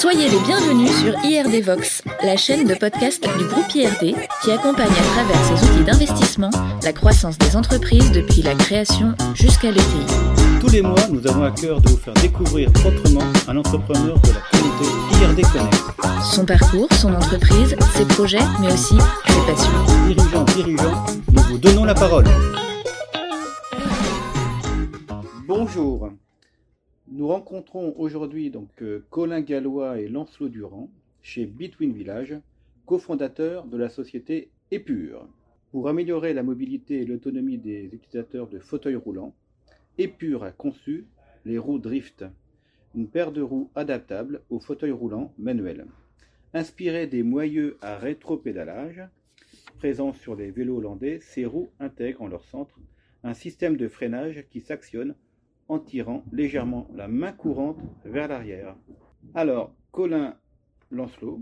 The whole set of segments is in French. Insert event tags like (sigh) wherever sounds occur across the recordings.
Soyez les bienvenus sur IRD Vox, la chaîne de podcast du groupe IRD qui accompagne à travers ses outils d'investissement la croissance des entreprises depuis la création jusqu'à l'ETI. Tous les mois, nous avons à cœur de vous faire découvrir autrement un entrepreneur de la communauté IRD Connect. Son parcours, son entreprise, ses projets, mais aussi ses passions. Dirigeants, dirigeants, nous vous donnons la parole. Bonjour. Nous rencontrons aujourd'hui donc euh, Colin Gallois et Lancelot Durand chez Between Village, cofondateurs de la société Épure. Pour améliorer la mobilité et l'autonomie des utilisateurs de fauteuils roulants, Épure a conçu les roues Drift, une paire de roues adaptables aux fauteuils roulants manuels. Inspirées des moyeux à rétropédalage présents sur les vélos hollandais, ces roues intègrent en leur centre un système de freinage qui s'actionne en tirant légèrement la main courante vers l'arrière. Alors, Colin Lancelot,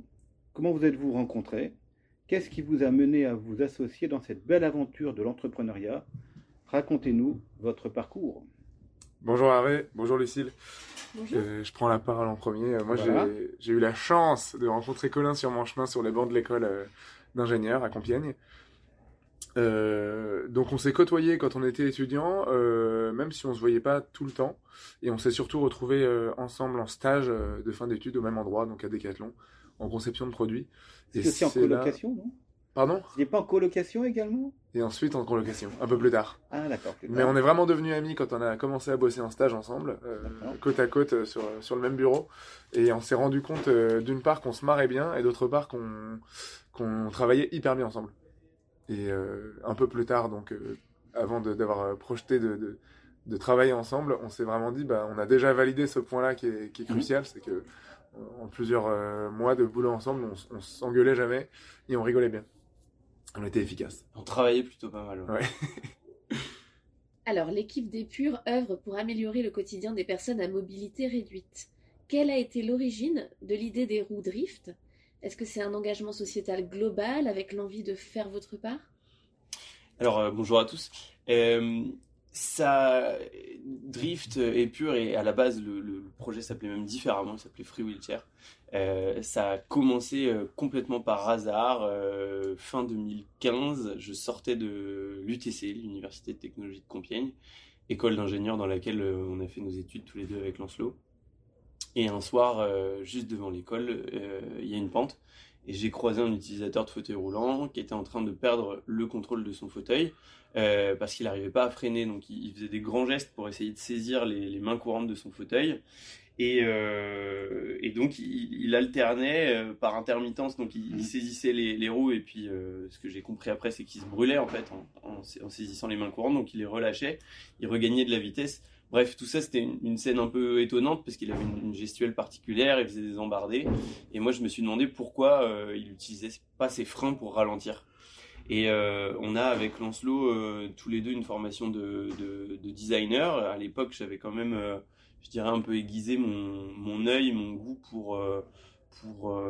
comment vous êtes-vous rencontrés Qu'est-ce qui vous a mené à vous associer dans cette belle aventure de l'entrepreneuriat? Racontez-nous votre parcours. Bonjour Hervé, bonjour Lucille. Euh, je prends la parole en premier. Moi, Voilà. j'ai- j'ai eu la chance de rencontrer Colin sur mon chemin sur les bancs de l'école euh, d'ingénieur à Compiègne. Euh, donc on s'est côtoyés quand on était étudiant, euh, même si on se voyait pas tout le temps, et on s'est surtout retrouvés euh, ensemble en stage de fin d'études au même endroit, donc à Decathlon, en conception de produits. Et C'est aussi en là- colocation, non? Pardon? Il n'est pas en colocation également? Et ensuite en colocation, un peu plus tard. Ah d'accord. Mais on est vraiment devenus amis quand on a commencé à bosser en stage ensemble, côte à côte sur, sur le même bureau. Et on s'est rendu compte d'une part qu'on se marrait bien et d'autre part qu'on qu'on travaillait hyper bien ensemble. Et euh, un peu plus tard, donc euh, avant de- d'avoir euh, projeté de, de, de travailler ensemble, on s'est vraiment dit, bah, on a déjà validé ce point-là qui est, qui est crucial, c'est que en plusieurs euh, mois de boulot ensemble, on, on s'engueulait jamais et on rigolait bien. On était efficaces. On travaillait plutôt pas mal. ouais. Ouais. (laughs) Alors, l'équipe d'Épure œuvre pour améliorer le quotidien des personnes à mobilité réduite. Quelle a été l'origine de l'idée des roues drift? Est-ce que c'est un engagement sociétal global avec l'envie de faire votre part? Alors euh, bonjour à tous. Euh, ça, Drift est pur et à la base le, projet s'appelait même différemment, il s'appelait Free Wheelchair. Euh, ça a commencé euh, complètement par hasard. fin 2015, je sortais de l'UTC, l'Université de Technologie de Compiègne, école d'ingénieur dans laquelle on a fait nos études tous les deux avec Lancelot. Et un soir, euh, juste devant l'école, euh, il y a une pente. Et j'ai croisé un utilisateur de fauteuil roulant qui était en train de perdre le contrôle de son fauteuil euh, parce qu'il n'arrivait pas à freiner. Donc il, il faisait des grands gestes pour essayer de saisir les, les mains courantes de son fauteuil. Et, euh, et donc il, il alternait euh, par intermittence. Donc il, il saisissait les, les roues et puis euh, ce que j'ai compris après c'est qu'il se brûlait en fait en, en, en saisissant les mains courantes. Donc il les relâchait, il regagnait de la vitesse. Bref, tout ça, c'était une, scène un peu étonnante parce qu'il avait une, gestuelle particulière, il faisait des embardés. Et moi, je me suis demandé pourquoi euh, il utilisait pas ses freins pour ralentir. Et euh, on a avec Lancelot euh, tous les deux une formation de, de, de designer. À l'époque, j'avais quand même, je dirais, un peu aiguisé mon, œil, mon goût pour, pour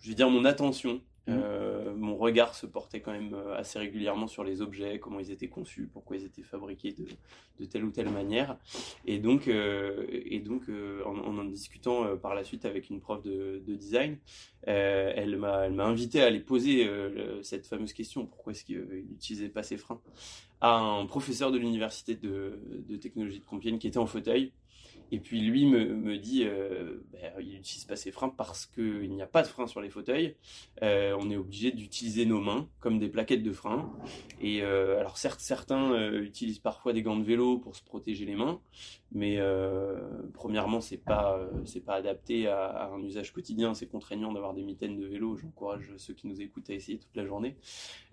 je vais dire, mon attention. Mhm. Euh, mon regard se portait quand même euh, assez régulièrement sur les objets, comment ils étaient conçus, pourquoi ils étaient fabriqués de, telle ou telle manière. Et donc, euh, en, en discutant par la suite avec une prof de, de design, elle m'a invité à aller poser cette fameuse question pourquoi est-ce qu'il n'utilisait pas ses freins à un professeur de l'université de, de technologie de Compiègne qui était en fauteuil. Et puis lui me, dit, euh, ben, il n'utilise pas ses freins parce qu'il n'y a pas de frein sur les fauteuils. Euh, on est obligé d'utiliser nos mains comme des plaquettes de frein. Et euh, alors certes, certains utilisent parfois des gants de vélo pour se protéger les mains, mais euh, premièrement, c'est pas euh, c'est pas adapté à, un usage quotidien. C'est contraignant d'avoir des mitaines de vélo. J'encourage ceux qui nous écoutent à essayer toute la journée.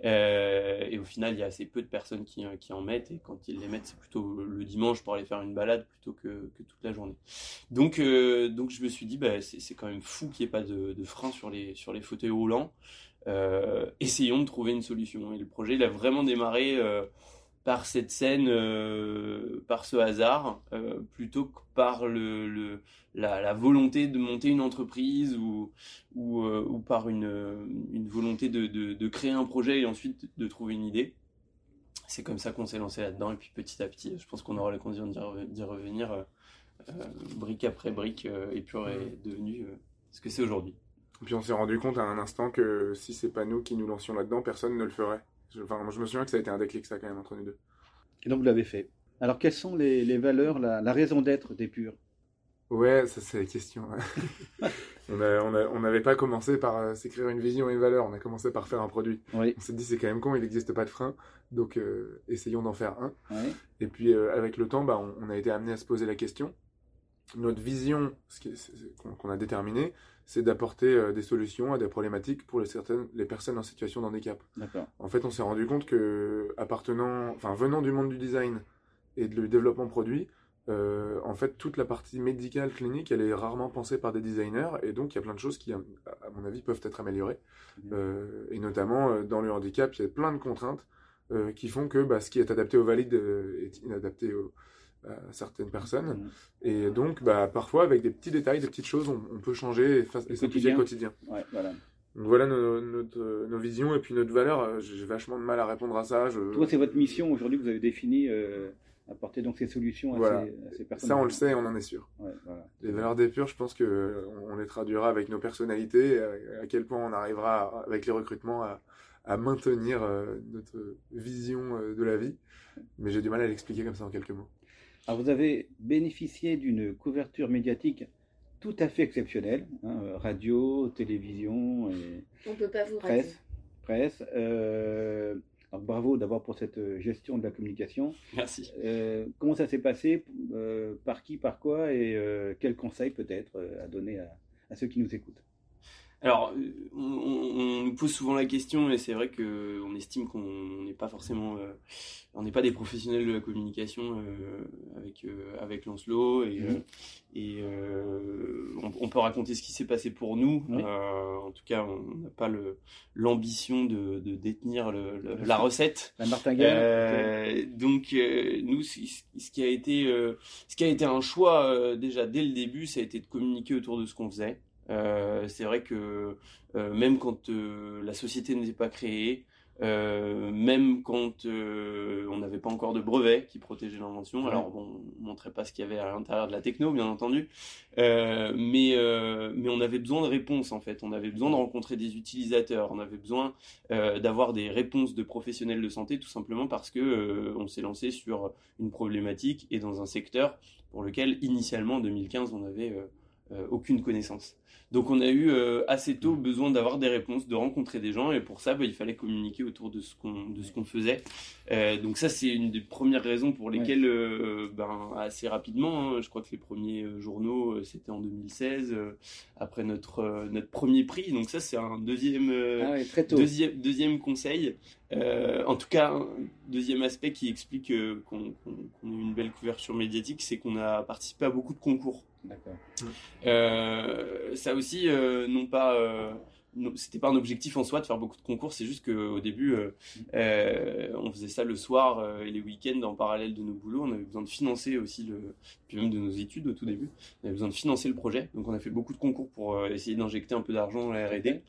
Euh, et au final, il y a assez peu de personnes qui, qui en mettent. Et quand ils les mettent, c'est plutôt le dimanche pour aller faire une balade plutôt que, que toute la journée. Donc, donc je me suis dit, bah, c'est quand même fou qu'il n'y ait pas de, de frein sur les, sur les fauteuils roulants. Essayons de trouver une solution. Et le projet, il a vraiment démarré par cette scène, euh, par ce hasard, euh, plutôt que par le, le, la, la volonté de monter une entreprise ou, ou, euh, ou par une, une volonté de, de, de créer un projet et ensuite de trouver une idée. C'est comme ça qu'on s'est lancé là-dedans et puis petit à petit, je pense qu'on aura l'occasion d'y rev- d'y revenir. brique après brique, Épure est devenu ce que c'est aujourd'hui. Puis on s'est rendu compte à un instant que si c'est pas nous qui nous lancions là-dedans, personne ne le ferait. Enfin, moi, je me souviens que ça a été un déclic, ça, quand même, entre nous deux. Et donc, vous l'avez fait. Alors, quelles sont les, valeurs, la, raison d'être d'Épure Ouais, ça, c'est la question. (laughs) on n'avait pas commencé par euh, s'écrire une vision et une valeur, on a commencé par faire un produit. On s'est dit, c'est quand même con, il n'existe pas de frein, donc euh, essayons d'en faire un. Et puis, euh, avec le temps, bah, on, a été amené à se poser la question. Notre vision, qu'on a déterminé, c'est d'apporter euh, des solutions à des problématiques pour les, certaines, les personnes en situation de handicap. En fait, on s'est rendu compte que, appartenant, enfin, venant du monde du design et du développement produit, euh, en fait, toute la partie médicale, clinique, elle est rarement pensée par des designers, et donc il y a plein de choses qui, à mon avis, peuvent être améliorées. Euh, et notamment, dans le handicap, il y a plein de contraintes qui font que bah, ce qui est adapté au valide est inadapté au, à certaines personnes. Mm. Et donc, bah, parfois, avec des petits détails, des petites choses, on, peut changer et, simplifier le quotidien. voilà. Donc voilà nos, nos, visions et puis notre valeur. Euh, j'ai vachement de mal à répondre à ça. Je... Toi, c'est votre mission aujourd'hui que vous avez définie, euh, apporter donc ces solutions à, ces, personnes. Ça, on le sait, on en est sûr. Les valeurs des purs, je pense que on les traduira avec nos personnalités, à, quel point on arrivera avec les recrutements à, à maintenir euh, notre vision de la vie. Mais j'ai du mal à l'expliquer comme ça en quelques mots. Alors vous avez bénéficié d'une couverture médiatique tout à fait exceptionnelle, hein, radio, télévision et On peut pas vous presse. presse. Euh, bravo d'abord pour cette gestion de la communication. Merci. Euh, comment ça s'est passé euh, Par qui, par quoi Et quels conseils peut-être à donner à, ceux qui nous écoutent? Alors, on, nous pose souvent la question et c'est vrai qu'on estime qu'on n'est pas forcément, euh, on n'est pas des professionnels de la communication euh, avec euh, avec Lancelot et, mhm. et on, peut raconter ce qui s'est passé pour nous. en tout cas, on n'a pas l'ambition de, de, détenir le, la recette. La martingale. donc nous, ce qui a été, ce qui a été un choix déjà dès le début, ça a été de communiquer autour de ce qu'on faisait. Euh, c'est vrai que euh, même quand euh, la société n'était pas créée, même quand on n'avait pas encore de brevet qui protégeait l'invention. Alors bon, on montrait pas ce qu'il y avait à l'intérieur de la techno, bien entendu, mais mais on avait besoin de réponses en fait. On avait besoin de rencontrer des utilisateurs, on avait besoin d'avoir des réponses de professionnels de santé, tout simplement parce que on s'est lancé sur une problématique et dans un secteur pour lequel initialement en 2015 on avait aucune connaissance. Donc on a eu euh, assez tôt besoin d'avoir des réponses, de rencontrer des gens, et pour ça, bah, il fallait communiquer autour de ce qu'on de ce qu'on faisait. Euh, donc ça, c'est une des premières raisons pour lesquelles, euh, ben, assez rapidement, hein, je crois que les premiers journaux, c'était en 2016, après notre notre premier prix. Donc ça, c'est un deuxième ah deuxième deuxième conseil. en tout cas, un deuxième aspect qui explique qu'on a eu une belle couverture médiatique, c'est qu'on a participé à beaucoup de concours. D'accord. Euh, ça aussi, euh, non pas, euh, c'était pas un objectif en soi de faire beaucoup de concours, c'est juste qu'au début, on faisait ça le soir et les week-ends en parallèle de nos boulots. On avait besoin de financer aussi le, puis même de nos études au tout début. On avait besoin de financer le projet, donc on a fait beaucoup de concours pour essayer d'injecter un peu d'argent dans la R&D.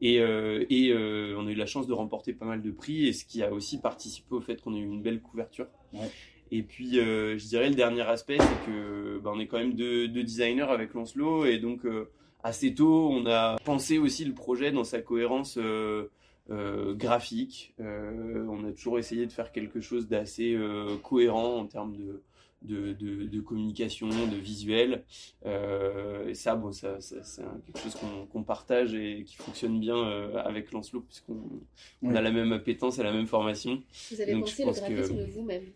Et, et on a eu la chance de remporter pas mal de prix, et ce qui a aussi participé au fait qu'on ait eu une belle couverture. Ouais. Et puis, euh, je dirais le dernier aspect, c'est que ben, on est quand même deux, designers avec Lancelot, et donc euh, assez tôt, on a pensé aussi le projet dans sa cohérence euh, graphique. on a toujours essayé de faire quelque chose d'assez cohérent en termes de, de, de, communication, de visuel. et ça, bon, ça, c'est quelque chose qu'on partage et qui fonctionne bien avec Lancelot, puisqu'on on a la même appétence et la même formation. Vous avez pensé le graphisme vous-même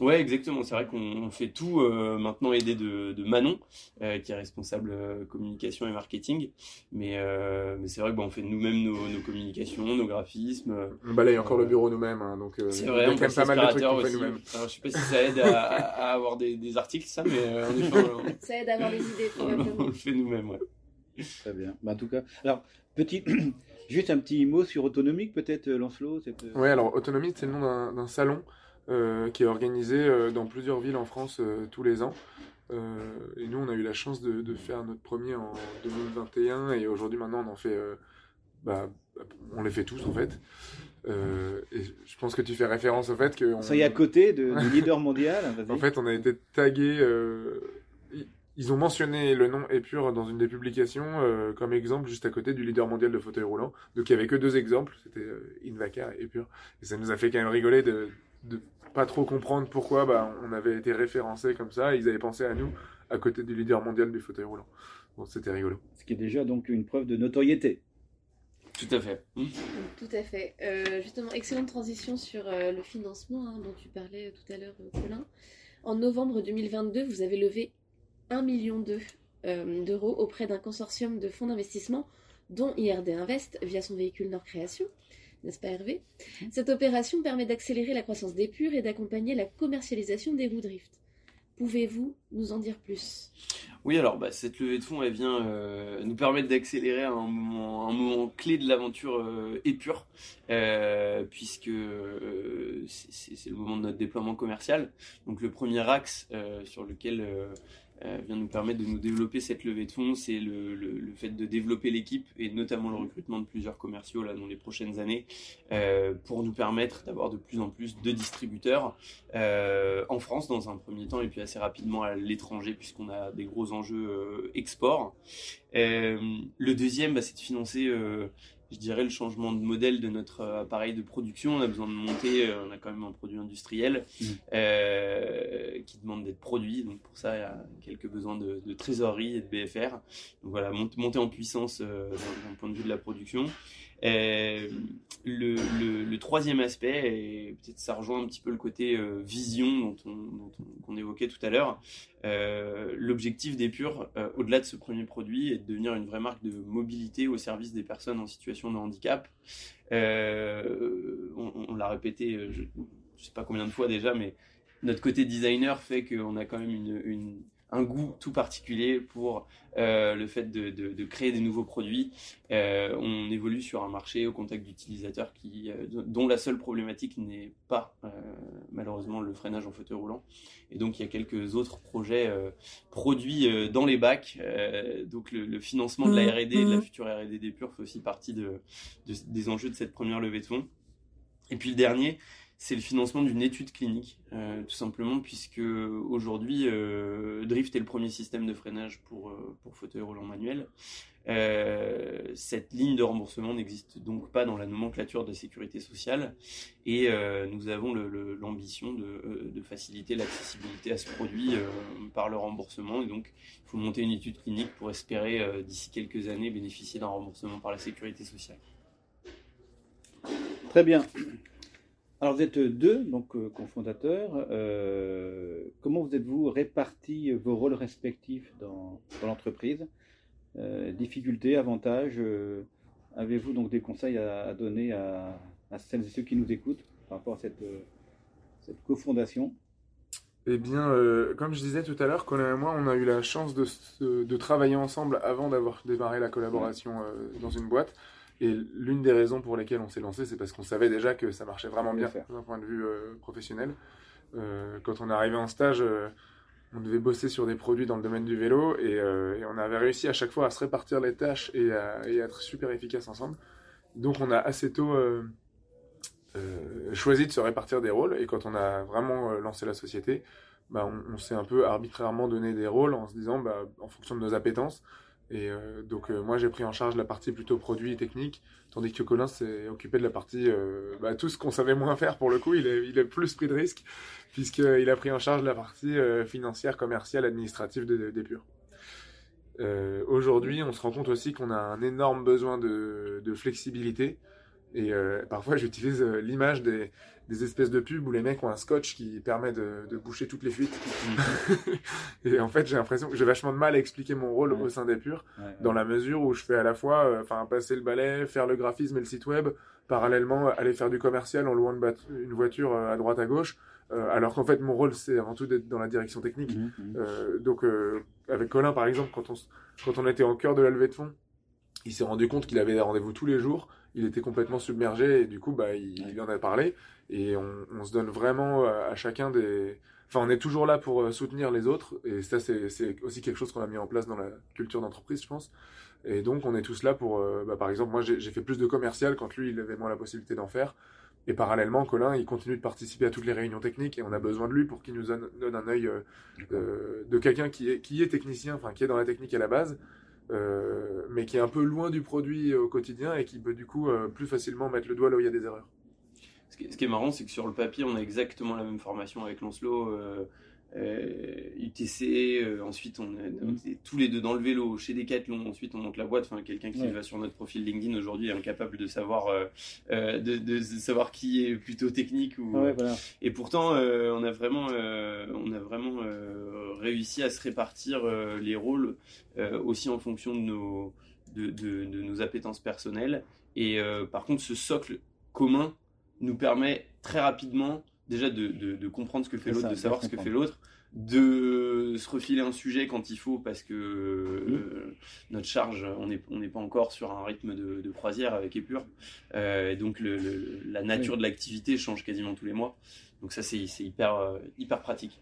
Ouais, exactement. C'est vrai qu'on fait tout euh, maintenant aidé de, de Manon, euh, qui est responsable euh, communication et marketing. Mais, mais c'est vrai qu'on fait nous-mêmes nos, nos, communications, nos graphismes. On balaye encore le bureau nous-mêmes, hein, donc c'est vrai. On fait pas mal de trucs qu'on fait nous-mêmes. Alors, je sais pas si ça aide à, à avoir des, des, articles, ça, mais en effet, (laughs) ça aide à avoir des idées. (laughs) on le fait nous-mêmes, ouais. Très bien. Bah, en tout cas, alors petit. (clears throat) Juste un petit mot sur Autonomique, peut-être, Lancelot cette... Oui, alors Autonomique, c'est le nom d'un salon euh, qui est organisé euh, dans plusieurs villes en France euh, tous les ans. et nous, on a eu la chance de, faire notre premier en 2021 et aujourd'hui, maintenant, on en fait. Bah, on les fait tous en fait. et je pense que tu fais référence au fait que. Y est à côté de, (laughs) leader mondial. en fait, on a été tagué ils ont mentionné le nom Épure dans une des publications euh, comme exemple juste à côté du leader mondial de fauteuil roulant. Donc il y avait que deux exemples, c'était euh, Invacar et Épure. Et ça nous a fait quand même rigoler de, de pas trop comprendre pourquoi bah, on avait été référencé comme ça. ils avaient pensé à nous à côté du leader mondial du fauteuil roulant. Bon, c'était rigolo. Ce qui est déjà donc une preuve de notoriété. Tout à fait. Tout à fait. Euh, justement, excellente transition sur euh, le financement hein, dont tu parlais tout à l'heure, Colin. En novembre 2022, vous avez levé 1,2 million euh, d'euros auprès d'un consortium de fonds d'investissement, dont IRD Invest, via son véhicule Nord Création. N'est-ce pas Hervé? Mmh. Cette opération permet d'accélérer la croissance des purs et d'accompagner la commercialisation des roues drift. Pouvez-vous nous en dire plus? Oui, alors bah, cette levée de fonds, elle vient euh, nous permettre d'accélérer un moment, un moment clé de l'aventure euh, épure, euh, puisque c'est le moment de notre déploiement commercial. Donc le premier axe sur lequel euh, vient nous permettre de nous développer cette levée de fonds, c'est le, fait de développer l'équipe et notamment le recrutement de plusieurs commerciaux là dans les prochaines années euh, pour nous permettre d'avoir de plus en plus de distributeurs euh, en France dans un premier temps et puis assez rapidement à l'étranger puisqu'on a des gros enjeux export. le deuxième, bah, c'est de financer je dirais, le changement de modèle de notre euh, appareil de production. On a besoin de monter, euh, on a quand même un produit industriel mmh. euh, qui demande d'être produit. Donc pour ça, il y a quelques besoins de, trésorerie et de BFR. Donc voilà, monter en puissance d'un point de vue de la production. Euh, le, troisième aspect, et peut-être ça rejoint un petit peu le côté euh, vision dont on, qu'on évoquait tout à l'heure, euh, l'objectif d'Epure, au-delà de ce premier produit, est de devenir une vraie marque de mobilité au service des personnes en situation de handicap. on, l'a répété, je ne sais pas combien de fois déjà, mais notre côté designer fait qu'on a quand même une un goût tout particulier pour euh, le fait de, créer des nouveaux produits. Euh, on évolue sur un marché au contact d'utilisateurs qui, euh, dont la seule problématique n'est pas malheureusement le freinage en fauteuil roulant. Et donc il y a quelques autres projets produits dans les bacs. donc le, financement de la R&D, de la future R&D des Purs fait aussi partie des enjeux de cette première levée de fonds. Et puis le dernier, c'est le financement d'une étude clinique, euh, tout simplement, puisque aujourd'hui, euh, Drift est le premier système de freinage pour, euh, pour fauteuil roulant manuel. cette ligne de remboursement n'existe donc pas dans la nomenclature de la sécurité sociale et nous avons l'ambition de, de, faciliter l'accessibilité à ce produit par le remboursement. Et donc, il faut monter une étude clinique pour espérer, d'ici quelques années, bénéficier d'un remboursement par la sécurité sociale. Très bien. Alors vous êtes deux, donc euh, cofondateurs. Euh, comment vous êtes-vous répartis vos rôles respectifs dans, l'entreprise? Euh, Difficultés, avantages Avez-vous donc des conseils à, donner à, celles et ceux qui nous écoutent par rapport à cette, cette cofondation? Eh bien, comme je disais tout à l'heure, Colin et moi, on a eu la chance de, de travailler ensemble avant d'avoir démarré la collaboration dans une boîte. Et l'une des raisons pour lesquelles on s'est lancé, c'est parce qu'on savait déjà que ça marchait vraiment bien d'un point de vue euh, professionnel. Euh, quand on est arrivé en stage, euh, on devait bosser sur des produits dans le domaine du vélo et, on avait réussi à chaque fois à se répartir les tâches et à, être super efficace ensemble. Donc on a assez tôt choisi de se répartir des rôles et quand on a vraiment lancé la société, bah, on, on s'est un peu arbitrairement donné des rôles en se disant, bah, en fonction de nos appétences, et euh, donc euh, moi j'ai pris en charge la partie plutôt produit et technique, tandis que Colin s'est occupé de la partie euh, bah, tout ce qu'on savait moins faire pour le coup. Il a, plus pris de risques puisqu'il a pris en charge la partie financière, commerciale, administrative des Purs. Aujourd'hui, on se rend compte aussi qu'on a un énorme besoin de, de flexibilité. Et parfois, j'utilise l'image des, des espèces de pubs où les mecs ont un scotch qui permet de, de boucher toutes les fuites. (laughs) et en fait, j'ai l'impression que j'ai vachement de mal à expliquer mon rôle au sein des purs, dans la mesure où je fais à la fois, euh, passer le balai, faire le graphisme et le site web, parallèlement aller faire du commercial en louant une, voiture euh, à droite à gauche. Euh, alors qu'en fait, mon rôle, c'est avant tout d'être dans la direction technique. Mmh, mmh. donc, avec Colin, par exemple, quand on, quand on était en cœur de la levée de fonds, il s'est rendu compte qu'il avait des rendez-vous tous les jours. Il était complètement submergé et du coup, bah, il, il en a parlé et on, se donne vraiment euh, à, chacun des. Enfin, on est toujours là pour euh, soutenir les autres et ça, c'est aussi quelque chose qu'on a mis en place dans la culture d'entreprise, je pense. Et donc, on est tous là pour. Euh, bah, par exemple, moi, j'ai fait plus de commercial quand lui, il avait moins la possibilité d'en faire Et parallèlement, Colin, il continue de participer à toutes les réunions techniques et on a besoin de lui pour qu'il nous donne, donne un œil euh, de quelqu'un qui est, qui est technicien, enfin qui est dans la technique à la base, euh, mais qui est un peu loin du produit au quotidien et qui peut du coup euh, plus facilement mettre le doigt là où il y a des erreurs. Ce qui est marrant, c'est que sur le papier, on a exactement la même formation avec Lancelot. Euh, euh, UTC, euh, ensuite on est, on est tous les deux dans le vélo chez Decathlon, ensuite on monte la boîte. Enfin, quelqu'un qui Ouais. va sur notre profil LinkedIn aujourd'hui est incapable de savoir euh, de, de savoir qui est plutôt technique ou. Ouais, voilà. Et pourtant, on a vraiment, on a vraiment réussi à se répartir les rôles aussi en fonction de nos, de, de- de nos appétences personnelles. Et par contre, ce socle commun nous permet très rapidement déjà de, de- de comprendre ce que fait l'autre, de savoir ce que fait l'autre, de se refiler un sujet quand il faut parce que euh, notre charge, on n'est on pas encore sur un rythme de, de croisière avec Épure. Euh, et donc le- le- la nature Oui. de l'activité change quasiment tous les mois. Donc ça, c'est hyper, euh, hyper pratique.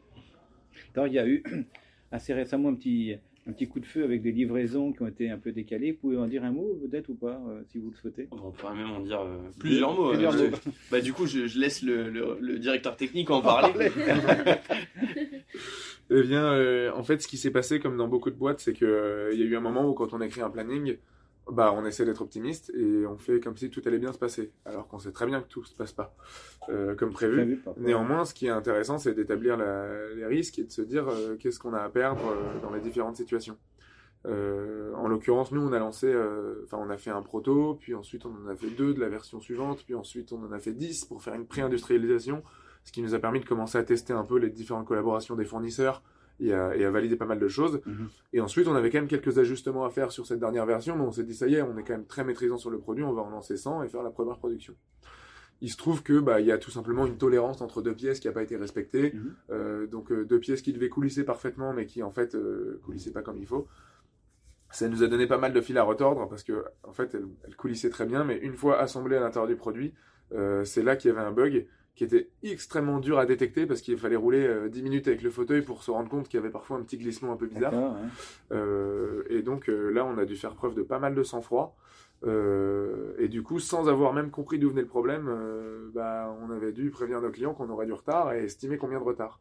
Alors, il y a eu (clears throat) assez récemment un petit, un petit coup de feu avec des livraisons qui ont été un peu décalées. Vous pouvez en dire un mot, peut-être, ou pas, euh, si vous le souhaitez? On pourrait même en dire euh, plusieurs mots. Plusieurs euh, mots. Bah, du coup, je, je laisse le, le- le directeur technique en parler. (laughs) Eh bien, euh, en fait, ce qui s'est passé, comme dans beaucoup de boîtes, c'est qu'il il y a eu un moment où, quand on écrit un planning, bah, on essaie d'être optimiste et on fait comme si tout allait bien se passer, alors qu'on sait très bien que tout se passe pas euh, comme prévu. Néanmoins, ce qui est intéressant, c'est d'établir les risques et de se dire euh, qu'est-ce qu'on a à perdre euh, dans les différentes situations. En l'occurrence, nous, on a lancé, enfin, on a fait un proto, puis ensuite on en a fait deux de la version suivante, puis ensuite on en a fait dix pour faire une pré-industrialisation, ce qui nous a permis de commencer à tester un peu les différentes collaborations des fournisseurs et à, et à valider pas mal de choses. Mhm. Et ensuite, on avait quand même quelques ajustements à faire sur cette dernière version, mais on s'est dit ça y est, on est quand même très maîtrisant sur le produit, on va en lancer 100 et faire la première production. Il se trouve que bah il y a tout simplement une tolérance entre deux pièces qui n'a pas été respectée. Mhm. Euh, donc euh, deux pièces qui devaient coulisser parfaitement, mais qui en fait euh, coulissaient pas comme il faut. Ça nous a donné pas mal de fil à retordre parce que en fait elles, elles coulissaient très bien, mais une fois assemblées à l'intérieur du produit, euh, c'est là qu'il y avait un bug qui était extrêmement dur à détecter parce qu'il fallait rouler euh, 10 minutes avec le fauteuil pour se rendre compte qu'il y avait parfois un petit glissement un peu bizarre. Euh, et donc euh, là, on a dû faire preuve de pas mal de sang-froid. Euh, et du coup, sans avoir même compris d'où venait le problème, bah, on avait dû prévenir nos clients qu'on aurait du retard et estimer combien de retard.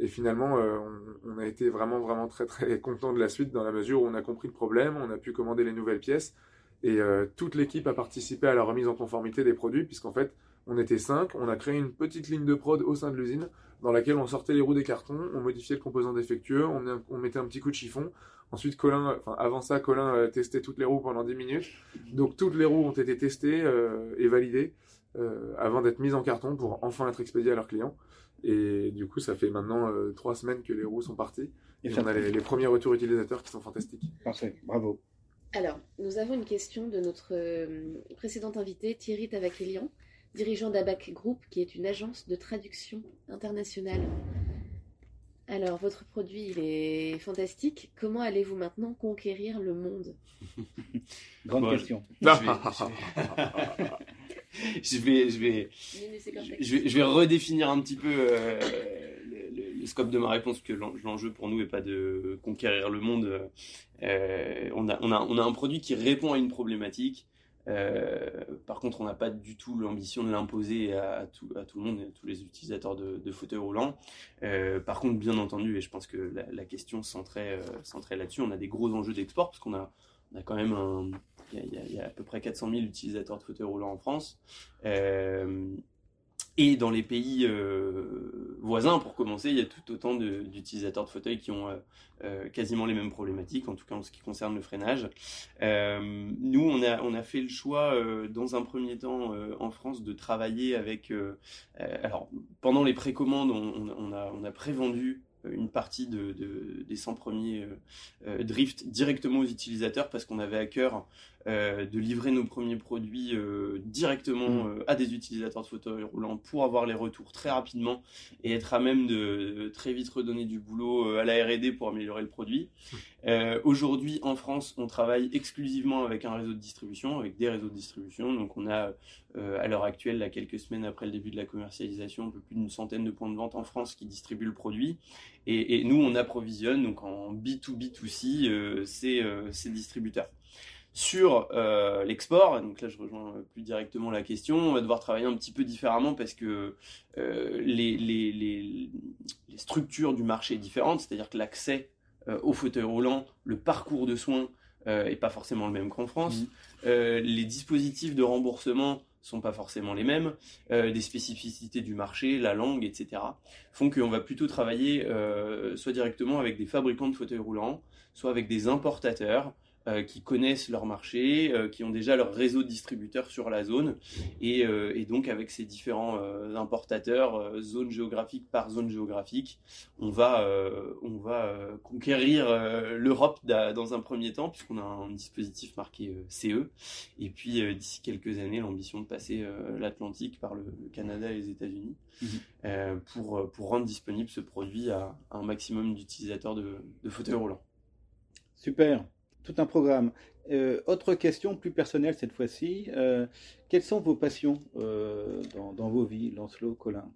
Et finalement, on, on a été vraiment, vraiment très, très (laughs) content de la suite dans la mesure où on a compris le problème, on a pu commander les nouvelles pièces et toute l'équipe a participé à la remise en conformité des produits puisqu'en fait, on était cinq, on a créé une petite ligne de prod au sein de l'usine dans laquelle on sortait les roues des cartons, on modifiait le composant défectueux, on, met- on mettait un petit coup de chiffon. Ensuite, Colin, enfin avant ça, Colin euh, testait toutes les roues pendant 10 minutes. Donc toutes les roues ont été testées euh, et validées euh, avant d'être mises en carton pour enfin être expédiées à leurs clients. Et du coup, ça fait maintenant euh, trois semaines que les roues sont parties. Et on a les, les premiers retours utilisateurs qui sont fantastiques. Parfait, bravo. Alors, nous avons une question de notre précédent invité, Thierry Tavakelian, dirigeant d'ABAC Group, qui est une agence de traduction internationale. Alors, votre produit, il est fantastique. Comment allez-vous maintenant conquérir le monde? (laughs) Grande question. Je vais, je vais, je vais, Minus et je complexe. vais, je vais redéfinir un petit peu euh, le, scope de ma réponse, que l'en- l'enjeu pour nous n'est pas de conquérir le monde. Euh, on, a, on, a, on a un produit qui répond à une problématique. Euh, par contre, on n'a pas du tout l'ambition de l'imposer à, tout, à tout le monde, à tous les utilisateurs de, fauteuils roulants. Euh, par contre, bien entendu, et je pense que la, question centrait, euh, centrait là-dessus, on a des gros enjeux d'export, parce qu'on a, on a quand même il y a- à peu près 400 000 utilisateurs de fauteuils roulants en France. Et dans les pays euh, voisins, pour commencer, il y a tout autant d'utilisateurs de fauteuils qui ont euh, euh, quasiment les mêmes problématiques, en tout cas en ce qui concerne le freinage. Nous, on a, fait le choix, dans un premier temps, en France, de travailler avec... alors, pendant les précommandes, on, a, prévendu une partie de, de- des 100 premiers euh, euh, drift directement aux utilisateurs parce qu'on avait à cœur euh, de livrer nos premiers produits euh, directement euh, à des utilisateurs de fauteuils roulants pour avoir les retours très rapidement et être à même de, de très vite redonner du boulot euh, à la R&D pour améliorer le produit. Euh, Aujourd'hui, en France, on travaille exclusivement avec un réseau de distribution, avec des réseaux de distribution. Donc, on a euh, à l'heure actuelle, là, quelques semaines après le début de la commercialisation, un peu plus d'une centaine de points de vente en France qui distribuent le produit. Et, et nous, on approvisionne donc en B2B2C euh, ces, euh, ces distributeurs. Sur euh, l'export, donc là je rejoins plus directement la question, on va devoir travailler un petit peu différemment parce que euh, les, les, les, les, structures du marché sont différentes, c'est-à-dire que l'accès euh, au fauteuil roulant, le parcours de soins n'est pas forcément le même qu'en France, mmh. les dispositifs de remboursement sont pas forcément les mêmes, des spécificités du marché, la langue, etc., font qu'on va plutôt travailler soit directement avec des fabricants de fauteuils roulants, soit avec des importateurs, euh, qui connaissent leur marché, euh, qui ont déjà leur réseau de distributeurs sur la zone. Et, euh, et donc avec ces différents importateurs, zone géographique par zone géographique, on va, on va conquérir l'Europe dans un premier temps, puisqu'on a un dispositif marqué CE. Et puis d'ici quelques années, l'ambition de passer l'Atlantique par le, Canada et les États-Unis mmh. pour, pour rendre disponible ce produit à, un maximum d'utilisateurs de, de fauteuils roulants. Super tout un programme. Euh, autre question plus personnelle cette fois-ci. Euh, quelles sont vos passions euh, dans, vos vies, Lancelot, Colin?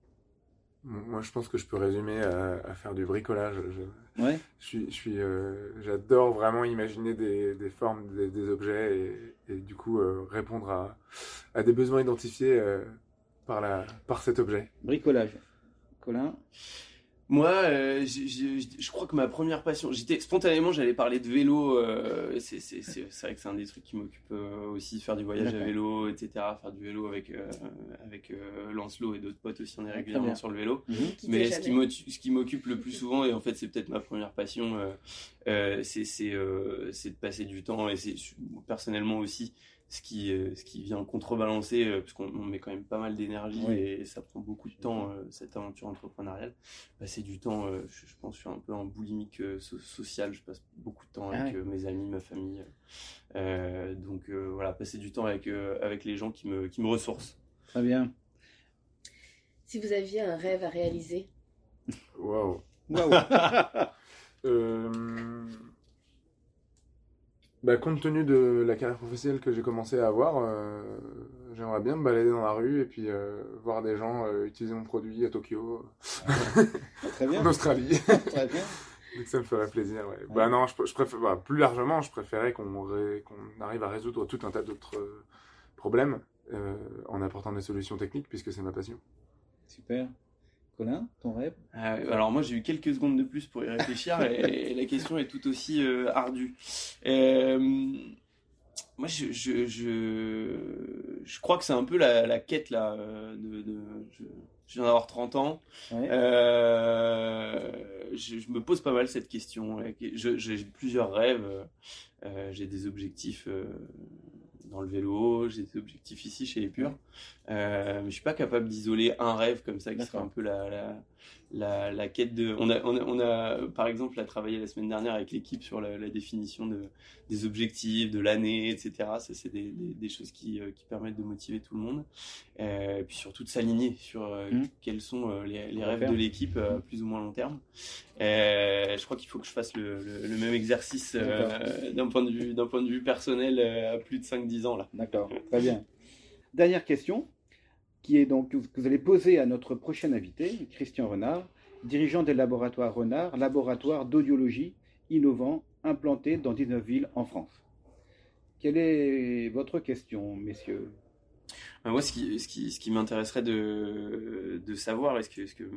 Moi, je pense que je peux résumer à, faire du bricolage. Je, ouais. je suis, j'adore vraiment imaginer des, formes, des, objets et, du coup répondre à, à, des besoins identifiés par, la, par cet objet. Bricolage. Colin? Moi, euh, je crois que ma première passion, j'étais spontanément, j'allais parler de vélo. Euh, c'est vrai que c'est un des trucs qui m'occupe euh, aussi, faire du voyage à vélo, etc. Faire du vélo avec avec Lancelot et d'autres potes aussi, on est régulièrement sur le vélo. Mhm. Mais ce qui m'occupe le plus souvent, et en fait c'est peut-être ma première passion, c'est de passer du temps et c'est personnellement aussi ce qui, euh, ce qui vient contrebalancer, euh, parce qu'on met quand même pas mal d'énergie et ça prend beaucoup de temps, euh, cette aventure entrepreneuriale. Passer du temps, je, pense, je suis un peu un boulimique social, je passe beaucoup de temps avec ah mes amis, ma famille. donc voilà, passer du temps avec, avec les gens qui me, qui me ressourcent. Très bien. Si vous aviez un rêve à réaliser? Waouh Waouh (laughs) bah, compte tenu de la carrière professionnelle que j'ai commencé à avoir, euh, j'aimerais bien me balader dans la rue et puis euh, voir des gens euh, utiliser mon produit à Tokyo, Très bien. (laughs) en Australie. Très bien. Donc ça me ferait plaisir. Ouais. Bah non, je, je préfère, bah, plus largement, je préférais qu'on qu'on arrive à résoudre tout un tas d'autres problèmes en apportant des solutions techniques puisque c'est ma passion. Super. Colin, ton rêve? Euh, Alors moi j'ai eu quelques secondes de plus pour y réfléchir (laughs) et, la question est tout aussi euh, ardue. Euh, moi je, je, je, crois que c'est un peu la, quête là. De, je, viens d'avoir 30 ans. je, me pose pas mal cette question. J'ai plusieurs rêves. j'ai des objectifs dans le vélo, j'ai des objectifs ici chez les Purs. Euh, je suis pas capable d'isoler un rêve comme ça qui serait un peu la, la, la, la, quête de. On a, on a, on a, par exemple, à travailler la semaine dernière avec l'équipe sur la, définition de, des objectifs, de l'année, etc. Ça, c'est des, des, des, choses qui, euh, qui, permettent de motiver tout le monde. Euh, et puis surtout de s'aligner sur euh, mmh. quels sont les, les rêves de l'équipe à plus ou moins long terme. je crois qu'il faut que je fasse le, le, même exercice d'un point, de vue, point de vue personnel à plus de 5-10 ans. là. D'accord, très bien. Dernière question qui est donc, que vous allez poser à notre prochain invité, Christian Renard, dirigeant des laboratoires Renard, laboratoire d'audiologie innovant implanté dans 19 villes en France. Quelle est votre question, messieurs? Bah, moi, ce qui, ce qui, ce qui m'intéresserait de, de savoir, est-ce que, est -ce que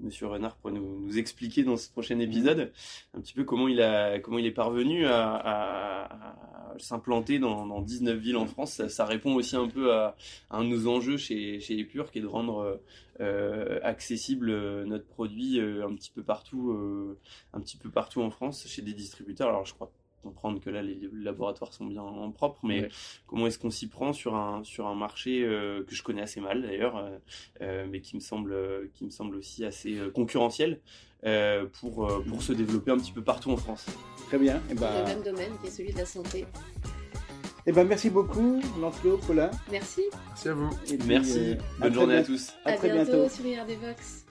Monsieur Renard pourrait nous, nous, expliquer dans ce prochain épisode un petit peu comment il, a, comment il est parvenu à, à, s'implanter dans, dans, 19 villes en France. Ça, répond aussi un peu à, un de nos enjeux chez, chez Epure, qui est de rendre euh, accessible notre produit euh, un petit peu partout, euh, un petit peu partout en France chez des distributeurs. Alors, je crois comprendre que là les laboratoires sont bien en propre, mais comment est-ce qu'on s'y prend sur un sur un marché euh, que je connais assez mal d'ailleurs, euh, euh, mais qui me semble qui me semble aussi assez concurrentiel pour pour se développer un petit peu partout en France. Très bien. Et eh ben... Le même domaine qui est celui de la santé. Et eh ben merci beaucoup Lancelot, Colin. Merci. Merci à vous. merci. Bonne journée à tous. À, très bientôt, bientôt sur IRD Vox.